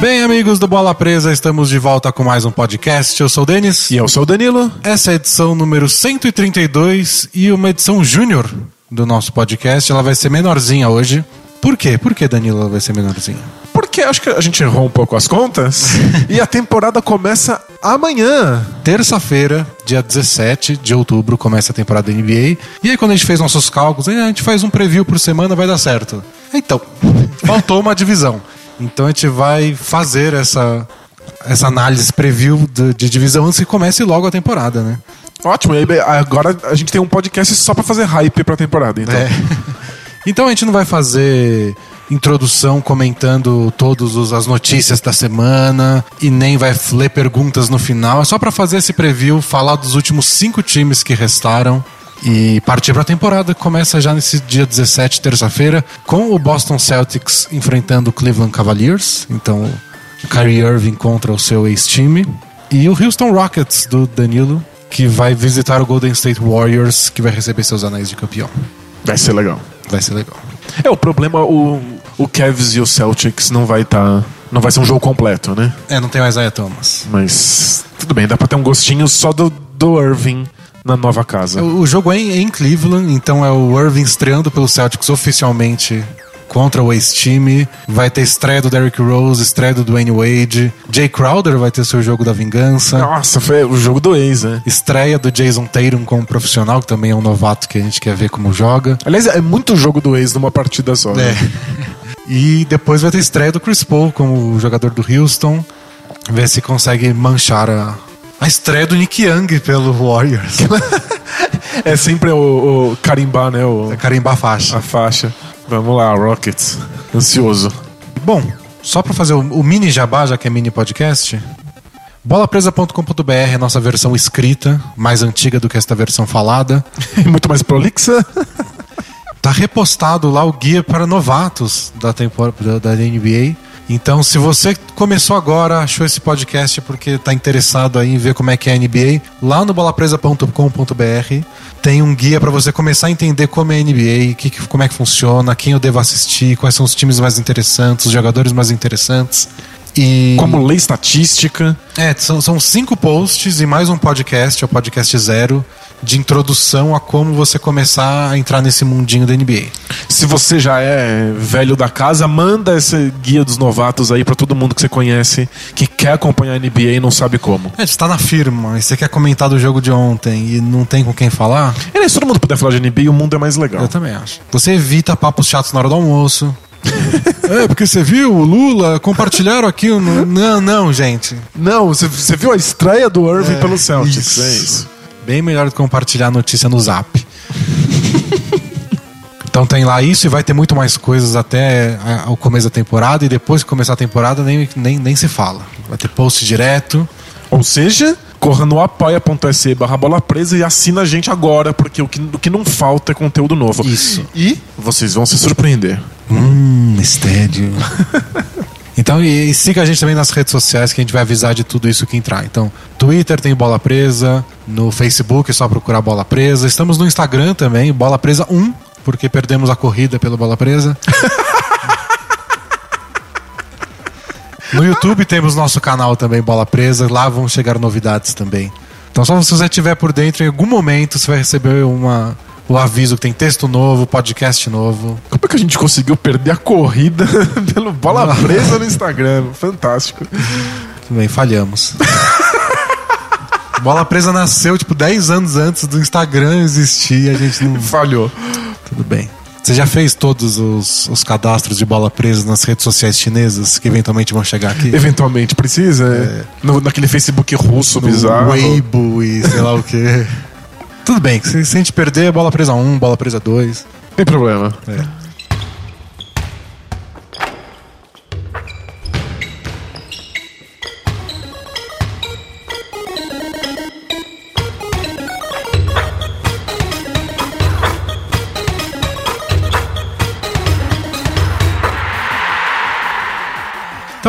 Bem, amigos do Bola Presa, estamos de volta com mais um podcast. Eu sou o Denis. E eu sou o Danilo. Essa é a edição número 132 e uma edição júnior do nosso podcast. Ela vai ser menorzinha hoje. Por quê? Por que, Danilo, ela vai ser menorzinha? Porque acho que a gente errou um pouco as contas e a temporada começa amanhã. Terça-feira, dia 17 de outubro, começa a temporada da NBA. E aí, quando a gente fez nossos cálculos, a gente faz um preview por semana, vai dar certo. Então, faltou uma divisão. Então a gente vai fazer essa, essa análise preview de, de divisão antes que comece logo a temporada, né? Ótimo, e aí, agora a gente tem um podcast só pra fazer hype pra temporada, então. É. Então a gente não vai fazer introdução comentando todas as notícias da semana e nem vai ler perguntas no final. É só para fazer esse preview, falar dos últimos cinco times que restaram e partir para a temporada. Começa já nesse dia 17, terça-feira, com o Boston Celtics enfrentando o Cleveland Cavaliers. Então, o Kyrie Irving contra o seu ex-time. E o Houston Rockets do Danilo, que vai visitar o Golden State Warriors, que vai receber seus anéis de campeão. Vai ser legal. Vai ser legal. É, o problema, o, o Cavs e o Celtics não vai estar. Tá, não vai ser um jogo completo, né? É, não tem mais Isaiah Thomas. Mas tudo bem, dá pra ter um gostinho só do, do Irving na nova casa. O, o jogo é em, em Cleveland, então é o Irving estreando pelo Celtics oficialmente contra o ex-time. Vai ter estreia do Derrick Rose, estreia do Dwayne Wade. Jay Crowder vai ter seu jogo da vingança. Nossa, foi o jogo do ex, né? Estreia do Jason Tatum como profissional, que também é um novato que a gente quer ver como joga. Aliás, é muito jogo do ex numa partida só. Né? É. E depois vai ter estreia do Chris Paul como jogador do Houston. Ver se consegue manchar a, a estreia do Nick Young pelo Warriors. é sempre o, o carimbar, né? O, é carimbar a faixa. A faixa. Vamos lá, Rockets. Ansioso. Bom, só para fazer o, o, mini jabá, já que é mini podcast, bolapresa.com.br é nossa versão escrita, mais antiga do que esta versão falada. Muito mais prolixa. tá repostado lá o guia para novatos da temporada da NBA. Então, se você começou agora, achou esse podcast porque está interessado aí em ver como é que é a NBA, lá no bolapresa.com.br tem um guia para você começar a entender como é a NBA, que, como é que funciona, quem eu devo assistir, quais são os times mais interessantes, os jogadores mais interessantes. E... Como lei estatística. É, são, são cinco posts e mais um podcast, é o podcast zero, de introdução a como você começar a entrar nesse mundinho da NBA. Se você já é velho da casa, manda esse guia dos novatos aí para todo mundo que você conhece, que quer acompanhar a NBA e não sabe como. É, você tá na firma e você quer comentar do jogo de ontem e não tem com quem falar. É, se todo mundo puder falar de NBA, o mundo é mais legal. Eu também acho. Você evita papos chatos na hora do almoço. é, porque você viu o Lula, compartilharam aqui. No... Não, não, gente. Não, você, você viu a estreia do Irving é, pelo Celtics. Isso. É isso. Bem melhor do que compartilhar a notícia no zap. então tem lá isso e vai ter muito mais coisas até o começo da temporada. E depois que começar a temporada, nem, nem, nem se fala. Vai ter post direto. Ou seja, corra no apoia.se barra bola presa e assina a gente agora, porque o que, o que não falta é conteúdo novo. Isso. E vocês vão se surpreender. Hum, mistério. Então, e, e, siga a gente também nas redes sociais que a gente vai avisar de tudo isso que entrar. Então, Twitter tem Bola Presa, no Facebook é só procurar Bola Presa. Estamos no Instagram também, Bola Presa 1, porque perdemos a corrida pelo Bola Presa. no YouTube temos nosso canal também, Bola Presa. Lá vão chegar novidades também. Então, só se você estiver por dentro, em algum momento você vai receber uma, o aviso que tem texto novo, podcast novo. Como é que a gente conseguiu perder a corrida pelo bola presa no Instagram? Fantástico. Tudo bem, falhamos. bola presa nasceu tipo 10 anos antes do Instagram existir, a gente não falhou. Tudo bem. Você já fez todos os, os, cadastros de bola presa nas redes sociais chinesas que eventualmente vão chegar aqui? Eventualmente precisa, é. No, naquele Facebook russo no bizarro. Weibo e sei lá o que. Tudo bem, se, se a gente perder, bola presa 1, bola presa 2. Tem problema. É.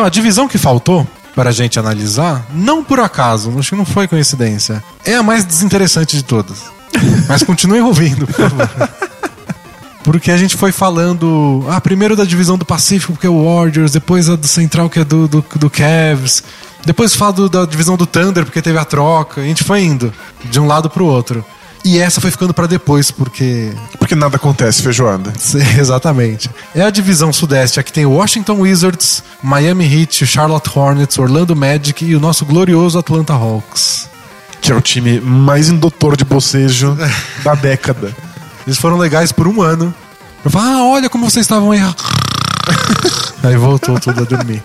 Então, a divisão que faltou para a gente analisar, não por acaso, acho que não foi coincidência. É a mais desinteressante de todas. Mas continue ouvindo, por favor. Porque a gente foi falando, ah, primeiro da divisão do Pacífico, que é o Warriors, depois a do Central, que é do, do, do Cavs, depois fala do- da divisão do Thunder, porque teve a troca. A gente foi indo de um lado pro outro. E essa foi ficando pra depois, porque Porque nada acontece, feijoada. Exatamente. É a divisão sudeste. Aqui tem o Washington Wizards, Miami Heat, Charlotte Hornets, Orlando Magic e o nosso glorioso Atlanta Hawks. Que é o time mais indutor de bocejo da década. Eles foram legais por um ano. Eu falo, ah, olha como vocês estavam aí. aí voltou tudo a dormir.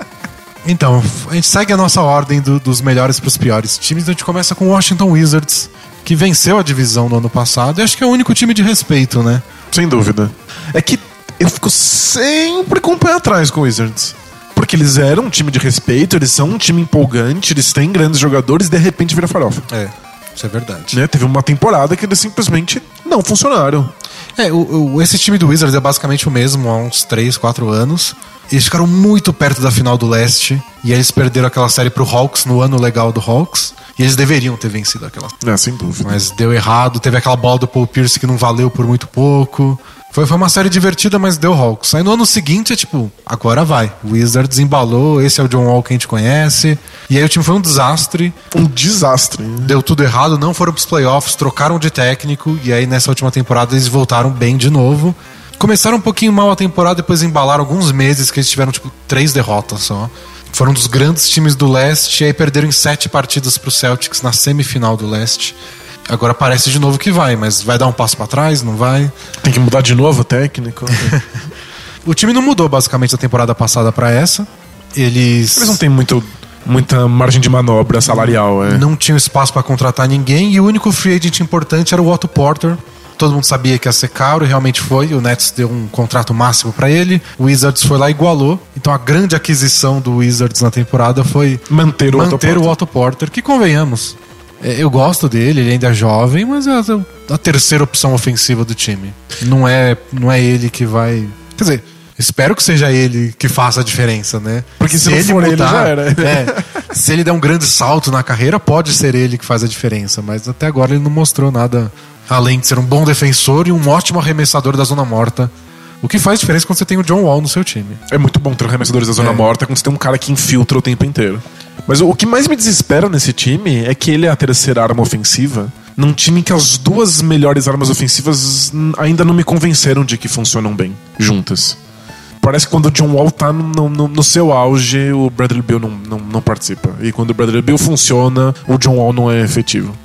Então, a gente segue a nossa ordem do- dos melhores pros piores times. Então a gente começa com o Washington Wizards, que venceu a divisão no ano passado. E acho que é o único time de respeito, né? Sem dúvida. É que eu fico sempre com o pé atrás com o Wizards. Porque eles eram um time de respeito, eles são um time empolgante, eles têm grandes jogadores e de repente vira farofa. É, isso é verdade. Né? Teve uma temporada que eles simplesmente não funcionaram. É, o, o- esse time do Wizards é basicamente o mesmo há uns 3, 4 anos. Eles ficaram muito perto da final do leste. E aí eles perderam aquela série pro Hawks no ano legal do Hawks. E eles deveriam ter vencido aquela. É, sem dúvida. Mas deu errado. Teve aquela bola do Paul Pierce que não valeu por muito pouco. Foi, foi uma série divertida, mas deu Hawks. Aí no ano seguinte é tipo, agora vai. O Wizards embalou, esse é o John Wall que a gente conhece. E aí o time foi um desastre. Um desastre. né? Deu tudo errado, não foram pros playoffs, trocaram de técnico, e aí nessa última temporada eles voltaram bem de novo. Começaram um pouquinho mal a temporada, depois embalaram alguns meses que eles tiveram, tipo, três derrotas só. Foram um dos grandes times do leste, e aí perderam em sete partidas pro Celtics na semifinal do leste. Agora parece de novo que vai, mas vai dar um passo pra trás, não vai? Tem que mudar de novo o técnico. O time não mudou basicamente da temporada passada pra essa. Eles, Eles não têm muito, muita margem de manobra salarial. É. não tinham espaço pra contratar ninguém e o único free agent importante era o Otto Porter. Todo mundo sabia que ia ser caro e realmente foi. O Nets deu um contrato máximo pra ele. O Wizards foi lá e igualou. Então a grande aquisição do Wizards na temporada foi Manter o manter Otto o Otto Porter, que convenhamos. é, Eu gosto dele, ele ainda é jovem, mas é a, terceira opção ofensiva do time. Não é, não é ele que vai. Quer dizer, espero que seja ele que faça a diferença, né? Porque se não for ele, já era. É, se ele der um grande salto na carreira, pode ser ele que faz a diferença, mas até agora ele não mostrou nada além de ser um bom defensor e um ótimo arremessador da zona morta. O que faz diferença quando você tem o John Wall no seu time. É muito bom ter arremessadores da zona É. morta quando você tem um cara que infiltra o tempo inteiro. Mas o, que mais me desespera nesse time é que ele é a terceira arma ofensiva. Num time que as duas melhores armas ofensivas ainda não me convenceram de que funcionam bem juntas. Parece que quando o John Wall tá no, no- no seu auge, o Bradley Bill não, não, não participa. E quando o Bradley Bill funciona, o John Wall não é efetivo.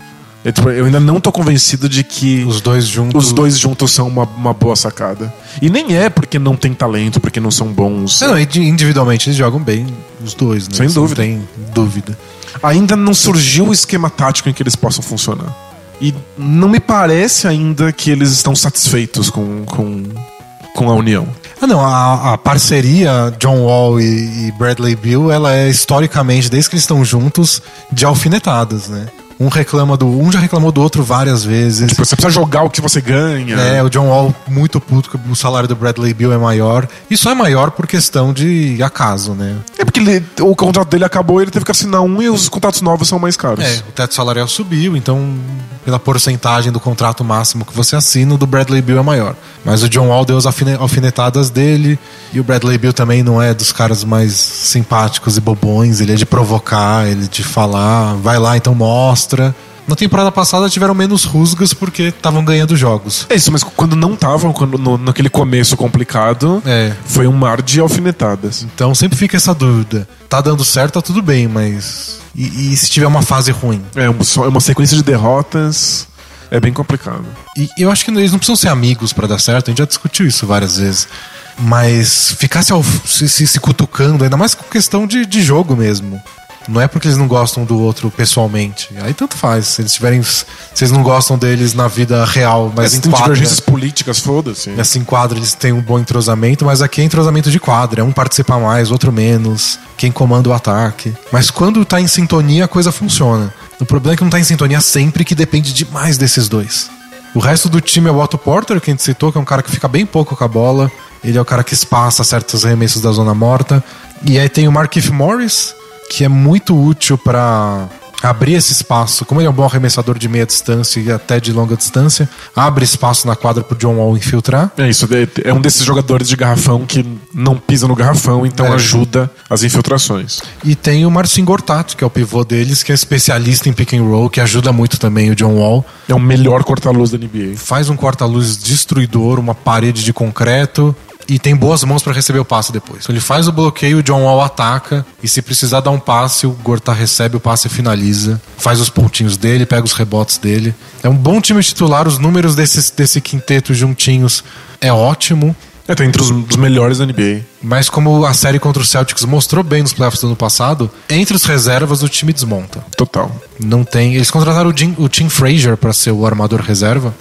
É, tipo, eu ainda não tô convencido de que Os dois juntos. os dois juntos são uma, uma boa sacada. E nem é porque não tem talento, porque não são bons. Não, indi- individualmente eles jogam bem, os dois, né? Sem Isso dúvida. Não tem dúvida. Ainda não surgiu o esquema tático em que eles possam funcionar. E não me parece ainda que eles estão satisfeitos com, com, com a união. Ah, não, a, a parceria John Wall e, e Bradley Bill, ela é historicamente, desde que eles estão juntos, de alfinetadas, né? Um reclama do. Um já reclamou do outro várias vezes. Tipo, você precisa jogar o que você ganha. É, o John Wall muito puto que o salário do Bradley Bill é maior. E só é maior por questão de acaso, né? É porque ele- o contrato dele acabou e ele teve que assinar um e os contratos novos são mais caros. É, o teto salarial subiu, então pela porcentagem do contrato máximo que você assina, o do Bradley Bill é maior. Mas o John Wall deu as alfine- alfinetadas dele, e o Bradley Bill também não é dos caras mais simpáticos e bobões, ele é de provocar, ele é de falar, vai lá então mostra. Na temporada passada tiveram menos rusgas porque estavam ganhando jogos. É isso, mas quando não estavam, quando- no, naquele começo complicado, É. foi um mar de alfinetadas. Então sempre fica essa dúvida. Tá dando certo, tá tudo bem, mas. E, e se tiver uma fase ruim? É é uma sequência de derrotas. É bem complicado. E eu acho que eles não precisam ser amigos pra dar certo, a gente já discutiu isso várias vezes. Mas ficar se, se- se cutucando, ainda mais com questão de, de jogo mesmo. Não é porque eles não gostam do outro pessoalmente. Aí tanto faz. Se eles tiverem. Se eles não gostam deles na vida real, mas em quadra. divergências políticas, foda-se. Nessa em quadra eles têm um bom entrosamento, mas aqui é entrosamento de quadra. Um participa mais, outro menos. Quem comanda o ataque. Mas quando tá em sintonia, a coisa funciona. O problema é que não tá em sintonia sempre, que depende demais desses dois. O resto do time é o Otto Porter, que a gente citou, que é um cara que fica bem pouco com a bola. Ele é o cara que espaça certos arremessos da zona morta. E aí tem o Markif Morris, que é muito útil pra abrir esse espaço. Como ele é um bom arremessador de meia distância e até de longa distância, abre espaço na quadra pro John Wall infiltrar. É isso, é- é um desses jogadores de garrafão que não pisa no garrafão, então É. ajuda as infiltrações. E tem o Marcin Gortat, que é o pivô deles, que é especialista em pick and roll, que ajuda muito também o John Wall. É o melhor corta-luz da NBA. Faz um corta-luz destruidor, uma parede de concreto e tem boas mãos para receber o passe depois. Então ele faz o bloqueio, o John Wall ataca e se precisar dar um passe, o Gortat recebe o passe e finaliza. Faz os pontinhos dele, pega os rebotes dele. É um bom time titular, os números desses, desse quinteto juntinhos é ótimo. É, tá entre os, dos melhores da NBA. Mas como a série contra o Celtics mostrou bem nos playoffs do ano passado, entre os reservas o time desmonta. Total. Não tem. Eles contrataram o, Jim, o Tim Frazier para ser o armador reserva.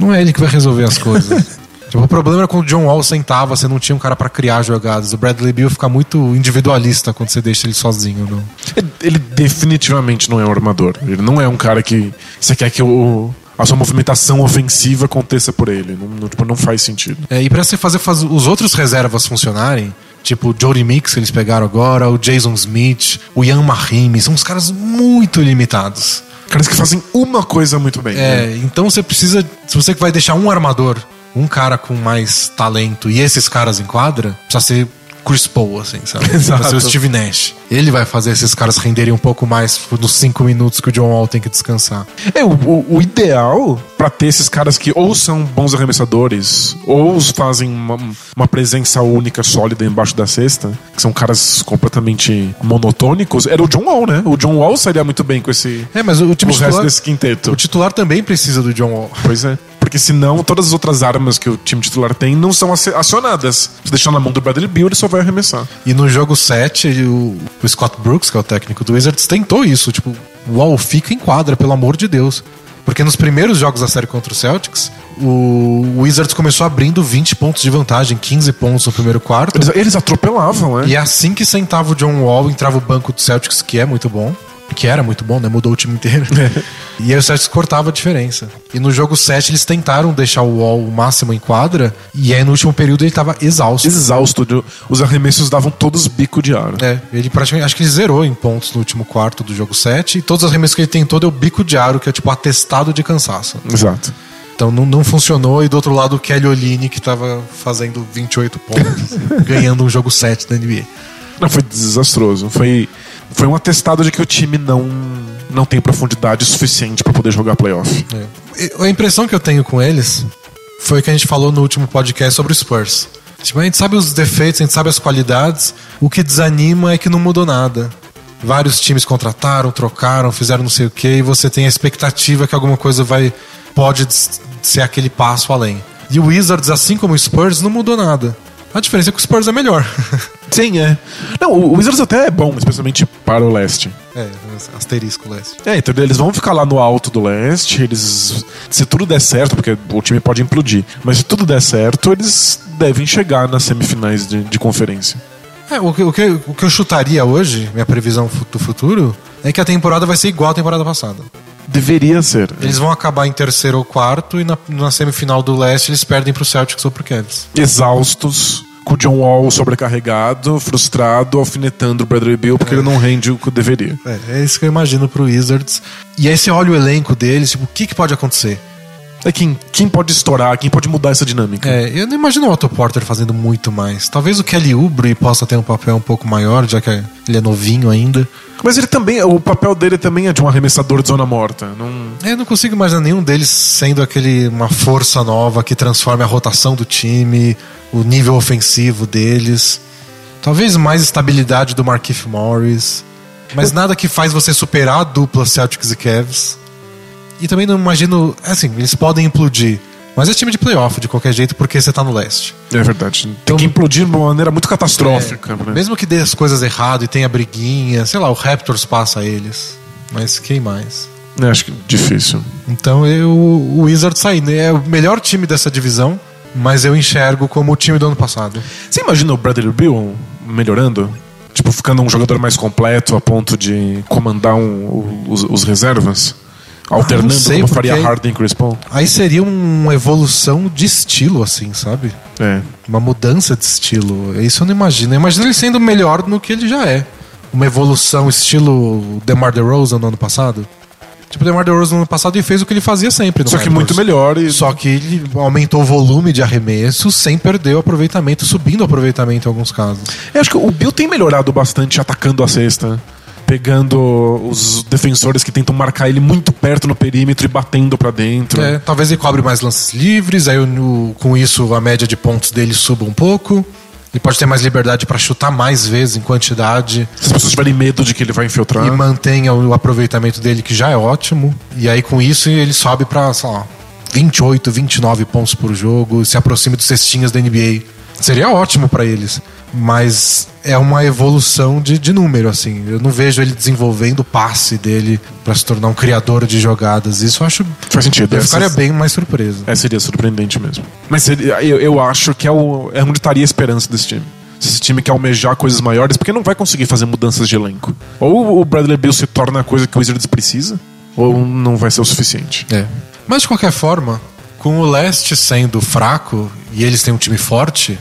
Não é ele que vai resolver as coisas. tipo, o problema era quando o John Wall sentava, você não tinha um cara para criar jogadas. O Bradley Beal fica muito individualista quando você deixa ele sozinho. Não. Ele, definitivamente não é um armador. Ele não é um cara que você quer que o, a sua movimentação ofensiva aconteça por ele. Não, não, tipo, não faz sentido. É, e para você fazer, faz- os outros reservas funcionarem, tipo o Jody Mix que eles pegaram agora, o Jason Smith, o Ian Mahimi, são uns caras muito limitados. Caras que fazem uma coisa muito bem. né? É, então você precisa. Se você vai deixar um armador, um cara com mais talento e esses caras em quadra, precisa ser Chris Paul, assim, sabe? Exato. Precisa ser o Steve Nash. Ele vai fazer esses caras renderem um pouco mais nos cinco minutos que o John Wall tem que descansar. É, o, o- o ideal pra ter esses caras que ou são bons arremessadores, ou fazem uma, uma presença única, sólida embaixo da cesta, que são caras completamente monotônicos, era o John Wall, né? O John Wall sairia muito bem com esse. É, mas o, time o resto titular, desse quinteto. o titular também precisa do John Wall. Pois é. Porque senão todas as outras armas que o time titular tem não são acionadas. Se deixar na mão do Bradley Beal, ele só vai arremessar. E no jogo 7, o, o Scott Brooks, que é o técnico do Wizards, tentou isso. Tipo, o Wall fica em quadra, pelo amor de Deus. Porque nos primeiros jogos da série contra o Celtics, o Wizards começou abrindo 20 pontos de vantagem, 15 pontos no primeiro quarto. Eles, eles atropelavam, né? E assim que sentava o John Wall, entrava o banco do Celtics, que é muito bom. Que era muito bom, né? Mudou o time inteiro. e aí o Celtics cortava a diferença. E no jogo 7 eles tentaram deixar o Wall o máximo em quadra. E aí no último período ele tava exausto. Exausto. Os arremessos davam todos bico de ar. É, ele praticamente, acho que ele zerou em pontos no último quarto do jogo 7. E todos os arremessos que ele tentou deu bico de aro, que é tipo atestado de cansaço. Exato. Então não, não funcionou. E do outro lado o Kelly Olynyk, que tava fazendo 28 pontos, ganhando um jogo 7 da NBA. Não, foi desastroso. Foi, foi um atestado de que o time não, não tem profundidade suficiente pra poder jogar playoff. É. A impressão que eu tenho com eles foi que a gente falou no último podcast sobre o Spurs. Tipo, a gente sabe os defeitos, a gente sabe as qualidades. O que desanima é que não mudou nada. Vários times contrataram, trocaram, fizeram não sei o que, e você tem a expectativa que alguma coisa vai pode ser aquele passo além. E o Wizards, assim como o Spurs, não mudou nada. A diferença é que o Spurs é melhor. Sim, é. Não, o Wizards até é bom, especialmente para o leste. é, asterisco leste. É, então eles vão ficar lá no alto do leste, eles. Se tudo der certo, porque o time pode implodir, mas se tudo der certo, eles devem chegar nas semifinais de, de conferência. É, o, que, o, que, o que eu chutaria hoje, minha previsão do futuro, é que a temporada vai ser igual à temporada passada. Deveria ser. Eles vão acabar em terceiro ou quarto e na, na semifinal do leste eles perdem pro Celtics ou pro Cavs. Exaustos, com o John Wall sobrecarregado, frustrado, alfinetando o Bradley Bill porque ele não rende o que deveria. É, é isso que eu imagino pro Wizards. E aí você olha o elenco deles, tipo, o que, que pode acontecer? É quem, quem pode estourar, quem pode mudar essa dinâmica. É, eu não imagino o Otto Porter fazendo muito mais. Talvez o Kelly Oubre possa ter um papel um pouco maior, já que ele é novinho ainda. Mas ele também, o papel dele também é de um arremessador de zona morta. Não... É, Eu não consigo imaginar nenhum deles sendo aquele uma força nova que transforme a rotação do time, o nível ofensivo deles. Talvez mais estabilidade do Markif Morris, mas nada que faz você superar a dupla Celtics e Cavs. E também não imagino, assim, eles podem implodir, mas é time de playoff de qualquer jeito porque você tá no leste. É verdade. Tem Então- que implodir de uma maneira muito catastrófica. né? Mesmo que dê as coisas errado e tenha briguinha, sei lá, o Raptors passa eles. Mas quem mais? É, acho que difícil. Então eu, o Wizards sair, né? É o melhor time dessa divisão, mas eu enxergo como o time do ano passado. Você imagina o Bradley Bill melhorando? Tipo, ficando um jogador mais completo a ponto de comandar um- os, os reservas? Alternando Ah, sei, como faria porque- Harden e Chris Paul? Aí seria uma evolução de estilo, assim, sabe? É. Uma mudança de estilo. Isso eu não imagino. Eu imagino ele sendo melhor no que ele já é. uma evolução estilo DeMar DeRozan no ano passado. Tipo, o DeMar DeRozan no ano passado ele fez o que ele fazia sempre Só que muito melhor e. Só que ele aumentou o volume de arremessos sem perder o aproveitamento, subindo o aproveitamento em alguns casos. Eu acho que o Bill tem melhorado bastante atacando a cesta. Pegando os defensores que tentam marcar ele muito perto no perímetro e batendo pra dentro. É, talvez ele cobre mais lances livres, aí o- com isso a média de pontos dele suba um pouco. Ele pode ter mais liberdade para chutar mais vezes em quantidade Se as pessoas tiverem medo de que ele vai infiltrar. e mantenha o aproveitamento dele, que já é ótimo. E aí com isso ele sobe para, sei lá, 28, 29 pontos por jogo, se aproxima dos cestinhas da NBA. Seria ótimo para eles, mas é uma evolução de, de número, assim. Eu não vejo ele desenvolvendo o passe dele para se tornar um criador de jogadas. Isso eu acho. Faz sentido. Eu Essa- ficaria bem mais surpreso. É, seria surpreendente mesmo. Mas seria- eu, eu acho que é, o, é onde estaria a esperança desse time. Se esse time quer almejar coisas maiores, porque não vai conseguir fazer mudanças de elenco. Ou o Bradley Bill se torna a coisa que o Wizards precisa, ou não vai ser o suficiente. É. Mas de qualquer forma, com o leste sendo fraco e eles têm um time forte,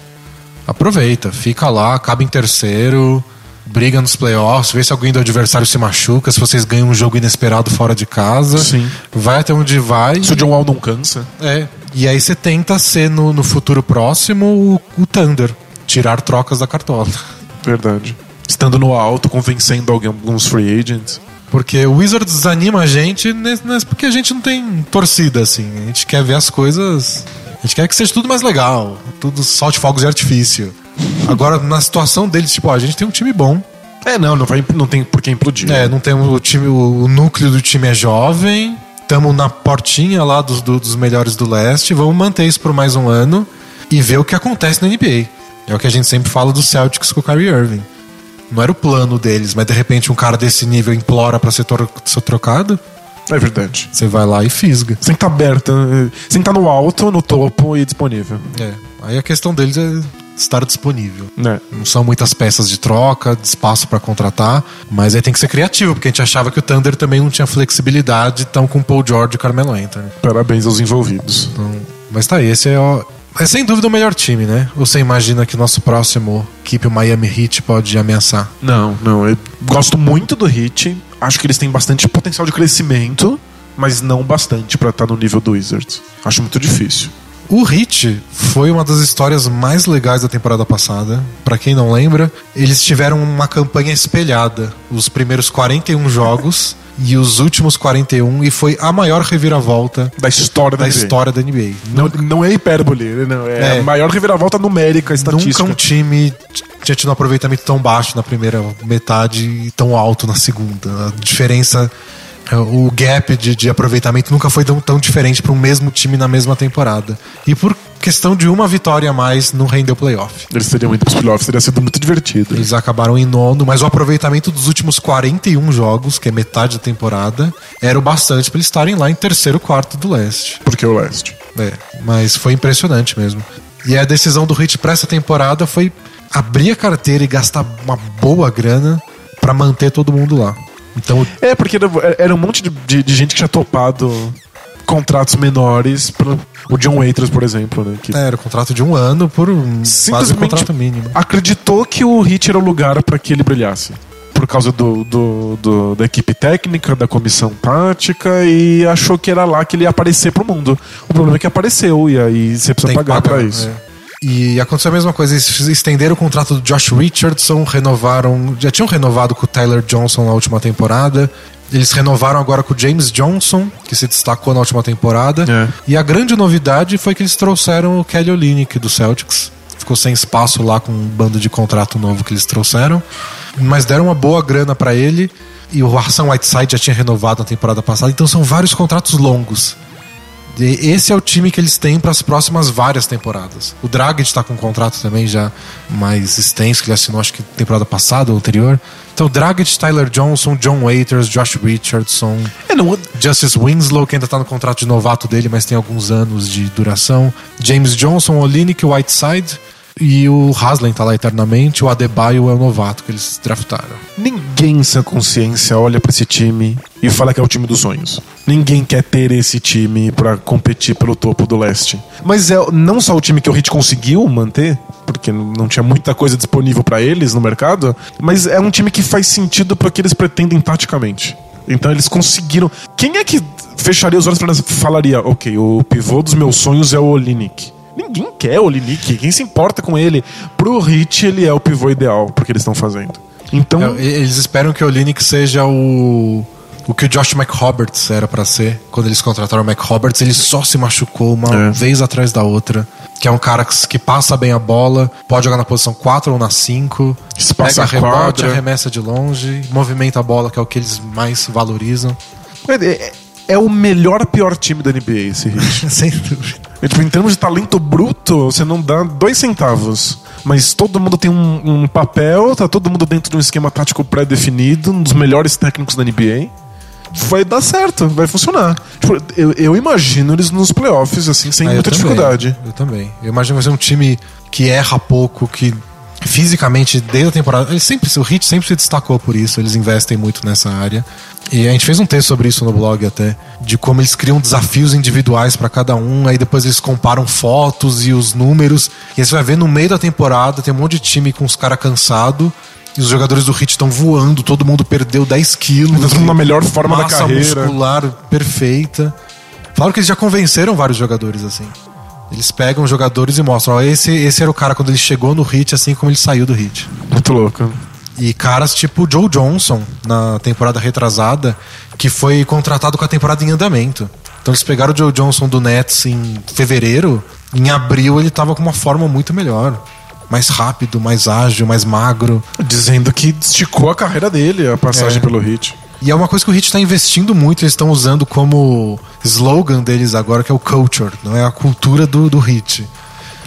aproveita, fica lá, acaba em terceiro, briga nos playoffs, vê se alguém do adversário se machuca, se vocês ganham um jogo inesperado fora de casa. Sim. Vai até onde vai. Se o John Wall não cansa, É. E aí você tenta ser no, no futuro próximo o, o Thunder. Tirar trocas da cartola. verdade. Estando no alto, convencendo alguém, alguns free agents. Porque o Wizards desanima a gente nes- nes- porque a gente não tem torcida, assim. A gente quer ver as coisas. A gente quer que seja tudo mais legal. Tudo solte fogos de artifício. Agora, na situação deles, tipo, ó, a gente tem um time bom. É, não, não, vai, não tem por que implodir. É, não temos o time, o, núcleo do time é jovem. Estamos na portinha lá dos, do- dos melhores do leste. Vamos manter isso por mais um ano e ver o que acontece na NBA. É o que a gente sempre fala do Celtics com o Kyrie Irving. Não era o plano deles, mas de repente um cara desse nível implora pra ser, ser trocado. É verdade. Você vai lá e fisga. Você tem que estar aberta, eh, você tem que estar no alto, no topo e disponível. É. Aí a questão deles é estar disponível. Né? Não são muitas peças de troca, de espaço pra contratar, mas aí tem que ser criativo, porque a gente achava que o Thunder também não tinha flexibilidade, então com Paul George e Carmelo Anthony. Parabéns aos envolvidos. Então, mas tá, esse é, ó, é sem dúvida o melhor time, né? Ou você imagina que nosso próximo equipe, o Miami Heat, pode ameaçar? Não, não. Eu gosto muito do Hit. Acho que eles têm bastante potencial de crescimento, mas não bastante pra estar no nível do Wizards. Acho muito difícil. O Heat foi uma das histórias mais legais da temporada passada. Pra quem não lembra, eles tiveram uma campanha espelhada. Os primeiros 41 jogos e os últimos 41 e foi a maior reviravolta Da história da, da NBA. história da NBA. Não, não é hipérbole, não. É, É. a maior reviravolta numérica, estatística. Nunca um time tinha tido um aproveitamento tão baixo na primeira metade e tão alto na segunda. A diferença, o gap de, de aproveitamento nunca foi tão, tão diferente para um mesmo time na mesma temporada. E por questão de uma vitória a mais, não rendeu playoff. Eles teriam ido pros playoffs, teria sido muito divertido. Eles acabaram em nono, mas o aproveitamento dos últimos 41 jogos, que é metade da temporada, era o bastante para eles estarem lá em terceiro quarto do leste. Porque o leste. É, mas foi impressionante mesmo. E a decisão do Hit para essa temporada foi abrir a carteira e gastar uma boa grana para manter todo mundo lá. Então, É, porque era, era um monte de, de- de gente que tinha topado contratos menores. Pro, o John Waiters, por exemplo, né? Que é, era o contrato de um ano por um quase um simplesmente contrato mínimo. acreditou que o Hit era o lugar para que ele brilhasse. Por causa do, do- do- da equipe técnica, da comissão tática, e achou que era lá que ele ia aparecer pro mundo. O problema é que apareceu, e aí você precisa pagar, pra isso. é. E aconteceu a mesma coisa, eles estenderam o contrato do Josh Richardson, renovaram, já tinham renovado com o Tyler Johnson na última temporada. Eles renovaram agora com o James Johnson, que se destacou na última temporada. É. E a grande novidade foi que eles trouxeram o Kelly Olynyk do Celtics. Ficou sem espaço lá com um bando de contrato novo que eles trouxeram. Mas deram uma boa grana pra ele. E o Hassan Whiteside já tinha renovado na temporada passada. Então são vários contratos longos. Esse é o time que eles têm para as próximas várias temporadas. O Dragic está com um contrato também já mais extenso, que ele assinou acho que temporada passada ou anterior. Então, Dragic, Tyler Johnson, John Waiters, Josh Richardson, É, não, Justice Winslow, que ainda tá no contrato de novato dele, mas tem alguns anos de duração. James Johnson, Olinick, Whiteside. E o Haslem tá lá eternamente. O Adebayo é o novato que eles draftaram. ninguém sem consciência olha pra esse time e fala que é o time dos sonhos. Ninguém quer ter esse time pra competir pelo topo do leste. Mas é não só o time que o Hit conseguiu manter, porque não tinha muita coisa disponível para eles no mercado, mas é um time que faz sentido para o que eles pretendem taticamente. Então eles conseguiram. Quem é que fecharia os olhos e falaria, ok, o pivô dos meus sonhos é o Olinik? Ninguém quer o Olinik, quem se importa com ele? Pro Hit, ele é o pivô ideal porque eles estão fazendo. Então. É, eles esperam que o Olinik seja o o que o Josh McRoberts era para ser. Quando eles contrataram o McRoberts, ele só se machucou uma é. vez atrás da outra. Que é um cara que, que, passa bem a bola, pode jogar na posição 4 ou na 5. Pega rebote, quadra. arremessa de longe, movimenta a bola, que é o que eles mais valorizam. É, é, é o melhor pior time da NBA, esse Hit. Sem dúvida. Tipo, em termos de talento bruto, você não dá dois centavos. Mas todo mundo tem um, um papel, tá todo mundo dentro de um esquema tático pré-definido, um dos melhores técnicos da NBA vai dar certo, vai funcionar. Tipo, eu, eu, imagino eles nos playoffs, assim, sem ah, muita também, dificuldade. Eu também. Eu imagino ser um time que erra pouco, que fisicamente, desde a temporada. Ele sempre, o Hit sempre se destacou por isso, eles investem muito nessa área. E a gente fez um texto sobre isso no blog até, de como eles criam desafios individuais para cada um, aí depois eles comparam fotos e os números, e aí você vai ver no meio da temporada, tem um monte de time com os caras cansados e os jogadores do Hit estão voando, todo mundo perdeu 10 quilos. Estão na melhor forma da carreira. muscular perfeita. Falaram que eles já convenceram vários jogadores assim. Eles pegam jogadores e mostram, ó, esse, esse era o cara quando ele chegou no Hit, assim como ele saiu do Hit. Muito louco. E caras tipo Joe Johnson, na temporada retrasada, que foi contratado com a temporada em andamento. Então eles pegaram o Joe Johnson do Nets em fevereiro, em abril ele tava com uma forma muito melhor mais rápido, mais ágil, mais magro. Dizendo que esticou a carreira dele, a passagem é. pelo Hit. E é uma coisa que o Hit está investindo muito, eles estão usando como slogan deles agora, que é o culture, não é a cultura do, do Hit.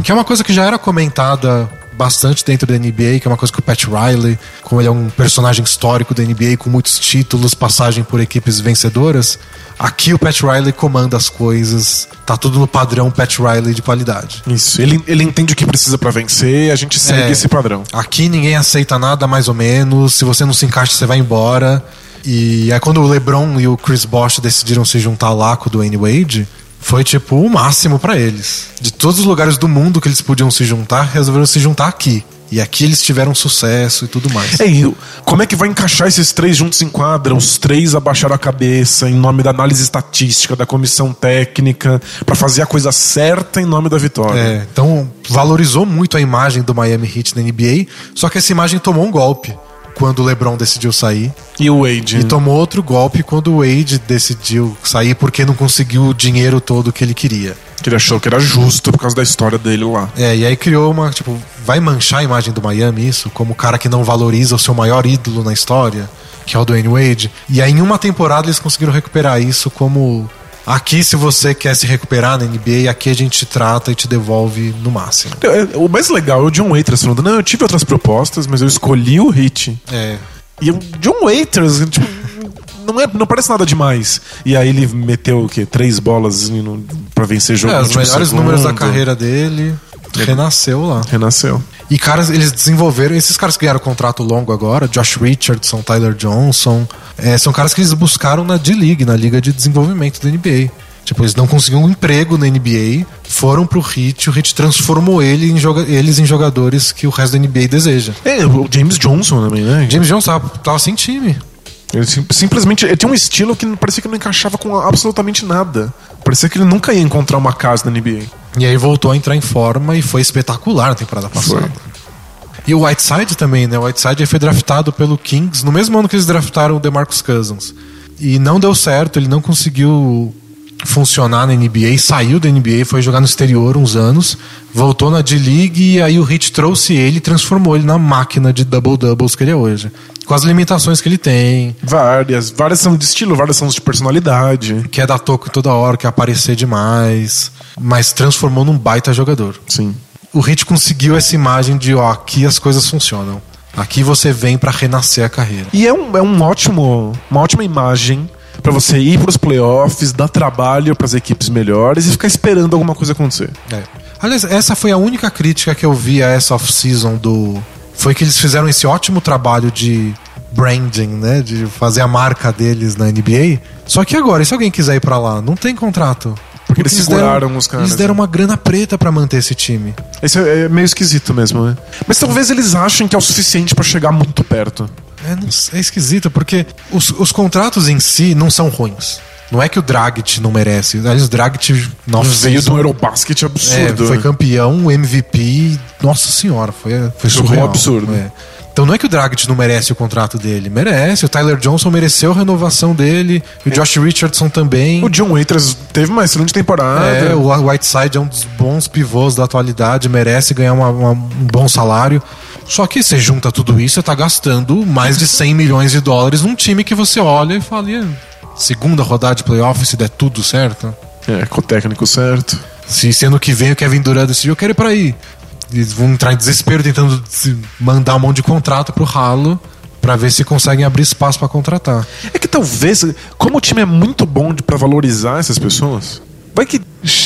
Que é uma coisa que já era comentada bastante dentro da NBA, que é uma coisa que o Pat Riley, como ele é um personagem histórico da NBA com muitos títulos, passagem por equipes vencedoras, aqui o Pat Riley comanda as coisas, tá tudo no padrão Pat Riley de qualidade. Isso, ele, ele entende o que precisa para vencer, a gente segue é, esse padrão. Aqui ninguém aceita nada mais ou menos, se você não se encaixa, você vai embora. E é quando o LeBron e o Chris Bosh decidiram se juntar lá com o Dwayne Wade, foi tipo o máximo para eles. De todos os lugares do mundo que eles podiam se juntar, resolveram se juntar aqui. E aqui eles tiveram sucesso e tudo mais. É, e como é que vai encaixar esses três juntos em quadra? Os três abaixaram a cabeça em nome da análise estatística, da comissão técnica, para fazer a coisa certa em nome da vitória. É, então valorizou muito a imagem do Miami Heat na NBA, só que essa imagem tomou um golpe quando o LeBron decidiu sair. E o Wade. E tomou outro golpe quando o Wade decidiu sair porque não conseguiu o dinheiro todo que ele queria. Que ele achou que era justo por causa da história dele lá. É, e aí criou uma, tipo, vai manchar a imagem do Miami isso, como o cara que não valoriza o seu maior ídolo na história, que é o Dwayne Wade. E aí em uma temporada eles conseguiram recuperar isso como Aqui, se você quer se recuperar na NBA, aqui a gente te trata e te devolve no máximo. É, o mais legal é o John Waiters falando: não, eu tive outras propostas, mas eu escolhi o hit. É. E o John Waiters, tipo, não, é, não parece nada demais. E aí ele meteu o quê? Três bolas para vencer jogo. É, os melhores segundo. números da carreira dele. Renasceu lá. Renasceu. E caras, eles desenvolveram, esses caras que ganharam contrato longo agora, Josh Richardson, Tyler Johnson, é, são caras que eles buscaram na D-League, na Liga de Desenvolvimento da NBA. Tipo, eles não conseguiam um emprego na NBA, foram pro Heat, o Heat transformou ele em eles em jogadores que o resto da NBA deseja. É, o James Johnson também, né? James Johnson tava, tava sem time. Ele simplesmente ele tinha um estilo que parecia que não encaixava com absolutamente nada. Parecia que ele nunca ia encontrar uma casa na NBA. E aí voltou a entrar em forma e foi espetacular na temporada passada. Foi. E o Whiteside também, né? O Whiteside foi draftado pelo Kings no mesmo ano que eles draftaram o DeMarcus Cousins. E não deu certo, ele não conseguiu funcionar na NBA, saiu da NBA, foi jogar no exterior uns anos, voltou na D-League e aí o Heat trouxe ele e transformou ele na máquina de double-doubles que ele é hoje. Com as limitações que ele tem. Várias. Várias são de estilo, várias são de personalidade. Quer dar toque toda hora, quer aparecer demais. Mas transformou num baita jogador. Sim. O Heat conseguiu essa imagem de, ó, aqui as coisas funcionam. Aqui você vem para renascer a carreira. E é um, é um ótimo, uma ótima imagem para você ir para os playoffs, dar trabalho para as equipes melhores e ficar esperando alguma coisa acontecer. É. Aliás, essa foi a única crítica que eu vi a essa off-season do. Foi que eles fizeram esse ótimo trabalho de branding, né? De fazer a marca deles na NBA. Só que agora, e se alguém quiser ir para lá? Não tem contrato. Porque eles seguraram os caras. Eles deram né? uma grana preta pra manter esse time. Esse é, é meio esquisito mesmo, né? Mas talvez eles achem que é o suficiente pra chegar muito perto. É, é esquisito, porque os, os contratos em si não são ruins. Não é que o Dragic não merece. Aliás, o Dragic na Veio do Eurobasket é, absurdo. foi né? campeão, MVP. Nossa senhora, foi, foi surreal. um absurdo. É. Então não é que o Dragic não merece o contrato dele. Merece. O Tyler Johnson mereceu a renovação dele. E o Josh Richardson também. O John Waiters teve uma excelente temporada. É, o Whiteside é um dos bons pivôs da atualidade, merece ganhar uma- uma- um bom salário. Só que você junta tudo isso, você tá gastando mais de 100 milhões de dólares num time que você olha e fala, "E, segunda rodada de playoff, se der tudo certo. É, com o técnico certo. Se sendo que vem o Kevin Durant decidiu, eu quero ir pra aí. Eles vão entrar em desespero tentando mandar um monte de contrato pro ralo pra ver se conseguem abrir espaço pra contratar. É que talvez, como o time é muito bom pra valorizar essas pessoas, vai que.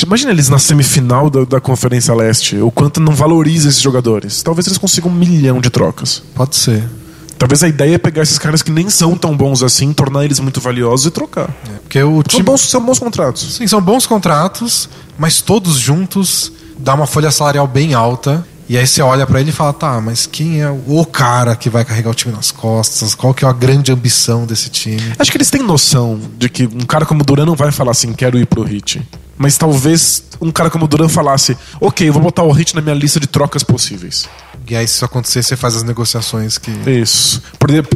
Imagina eles na semifinal da, da Conferência Leste, o quanto não valoriza esses jogadores. Talvez eles consigam um milhão de trocas. Pode ser. Talvez a ideia é pegar esses caras que nem são tão bons assim, tornar eles muito valiosos e trocar. Porque o São time. bons, são bons contratos. Sim, são bons contratos, mas todos juntos dá uma folha salarial bem alta. E aí você olha pra ele e fala, tá, mas quem é o cara que vai carregar o time nas costas? Qual que é a grande ambição desse time? Acho que eles têm noção de que um cara como o Duran não vai falar assim, quero ir pro Hit. Mas talvez um cara como o Duran falasse, ok, eu vou botar o Hit na minha lista de trocas possíveis. E aí, se isso acontecer, você faz as negociações que. Isso.